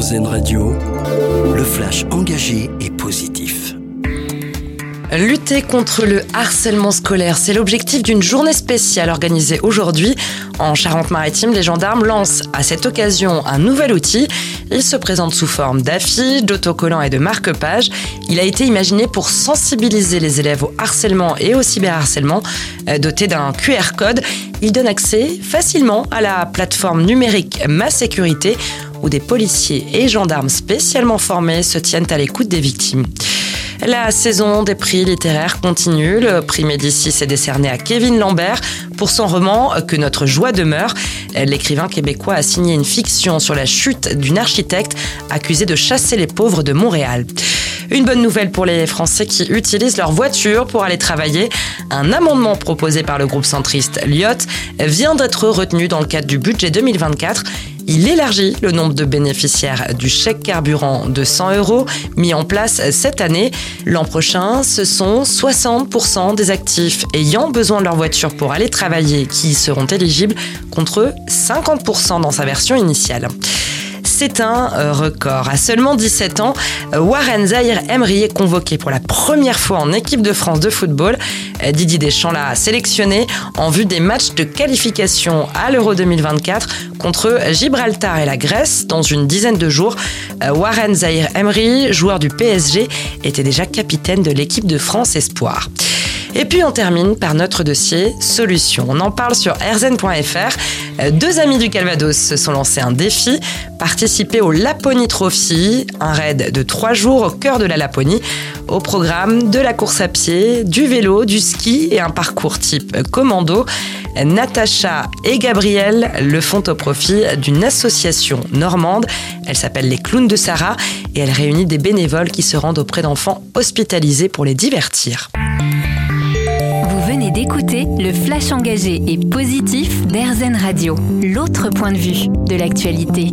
Radio, le flash engagé et positif. Lutter contre le harcèlement scolaire, c'est l'objectif d'une journée spéciale organisée aujourd'hui. En Charente-Maritime, les gendarmes lancent à cette occasion un nouvel outil. Il se présente sous forme d'affiches, d'autocollants et de marque-pages. Il a été imaginé pour sensibiliser les élèves au harcèlement et au cyberharcèlement. Euh, doté d'un QR code, il donne accès facilement à la plateforme numérique Ma Sécurité où des policiers et gendarmes spécialement formés se tiennent à l'écoute des victimes. La saison des prix littéraires continue. Le prix Médicis est décerné à Kevin Lambert pour son roman Que notre joie demeure. L'écrivain québécois a signé une fiction sur la chute d'une architecte accusée de chasser les pauvres de Montréal. Une bonne nouvelle pour les Français qui utilisent leur voiture pour aller travailler. Un amendement proposé par le groupe centriste Lyot vient d'être retenu dans le cadre du budget 2024. Il élargit le nombre de bénéficiaires du chèque carburant de 100 euros mis en place cette année. L'an prochain, ce sont 60% des actifs ayant besoin de leur voiture pour aller travailler qui seront éligibles contre 50% dans sa version initiale c'est un euh, record. À seulement 17 ans, Warren Zahir Emery est convoqué pour la première fois en équipe de France de football. Euh, Didier Deschamps l'a sélectionné en vue des matchs de qualification à l'Euro 2024 contre Gibraltar et la Grèce dans une dizaine de jours. Euh, Warren Zahir Emery, joueur du PSG, était déjà capitaine de l'équipe de France Espoir. Et puis on termine par notre dossier solution. On en parle sur rzn.fr. Euh, deux amis du Calvados se sont lancés un défi, participer au Laponie Trophy, un raid de trois jours au cœur de la Laponie. Au programme de la course à pied, du vélo, du ski et un parcours type commando. Natacha et Gabriel le font au profit d'une association normande. Elle s'appelle les Clowns de Sarah et elle réunit des bénévoles qui se rendent auprès d'enfants hospitalisés pour les divertir d'écouter le flash engagé et positif d'Airzen Radio, l'autre point de vue de l'actualité.